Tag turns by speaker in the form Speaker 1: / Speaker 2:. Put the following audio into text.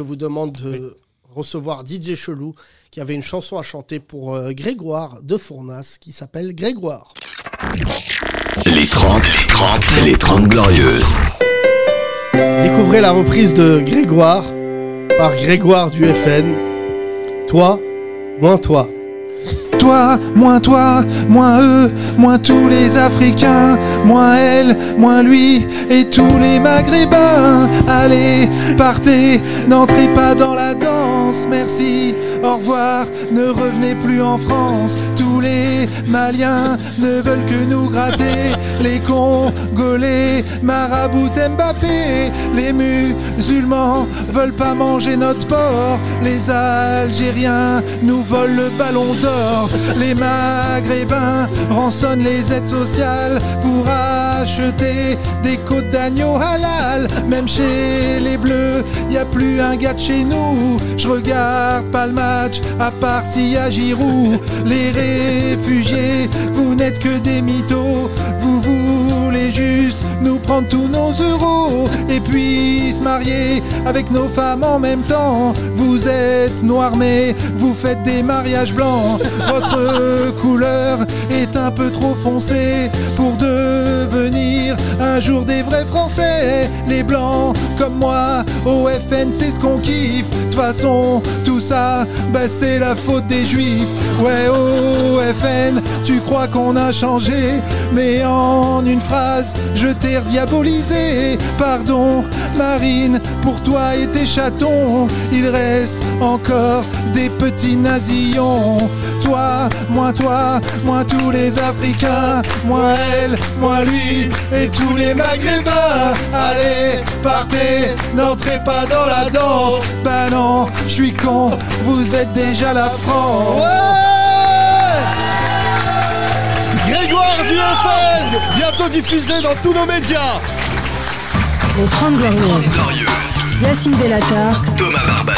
Speaker 1: Je vous demande de recevoir DJ Chelou qui avait une chanson à chanter pour euh, Grégoire de Fournas qui s'appelle Grégoire.
Speaker 2: Les 30, les 30, les 30 glorieuses.
Speaker 1: Découvrez la reprise de Grégoire par Grégoire du FN. Toi, moins toi.
Speaker 3: Toi, moins toi, moins eux, moins tous les Africains, moins elle, moins lui et tous les Maghrébins. Allez, partez, n'entrez pas dans la danse, merci, au revoir, ne revenez plus en France. Tous les Maliens ne veulent que nous gratter, les Congolais, Marabout Mbappé, les musulmans veulent pas manger notre porc, les Algériens nous volent le ballon d'or, les Maghrébins rançonnent les aides sociales pour acheter des côtes d'agneau halal. Même chez les Bleus, y a plus un gars de chez nous. Je regarde pas le match, à part s'il y a Giroud. Les réfugiés, vous n'êtes que des mythos. Prendre tous nos euros et puis se marier avec nos femmes en même temps. Vous êtes noirs mais vous faites des mariages blancs. Votre couleur est un peu trop foncée pour devenir un jour des vrais Français. Les blancs comme moi, au FN c'est ce qu'on kiffe. De toute façon, tout ça, bah, c'est la faute des juifs. Ouais, au FN, tu crois qu'on a changé, mais en une phrase, je t'ai diabolisé. Pardon, Marine, pour toi et tes chatons, il reste encore des petits nazillons. Toi, moins toi, moins tous les Africains, moins elle, moins lui et tous les Maghrébins. Allez, partez, n'entrez pas dans la danse. Bah non, je suis con, vous êtes déjà la France.
Speaker 1: FN Bientôt diffusé dans tous nos médias
Speaker 4: Les 30 Glorieuses.
Speaker 2: Glorieuses.
Speaker 4: Yacine Bellatar,
Speaker 2: Thomas Barbazan.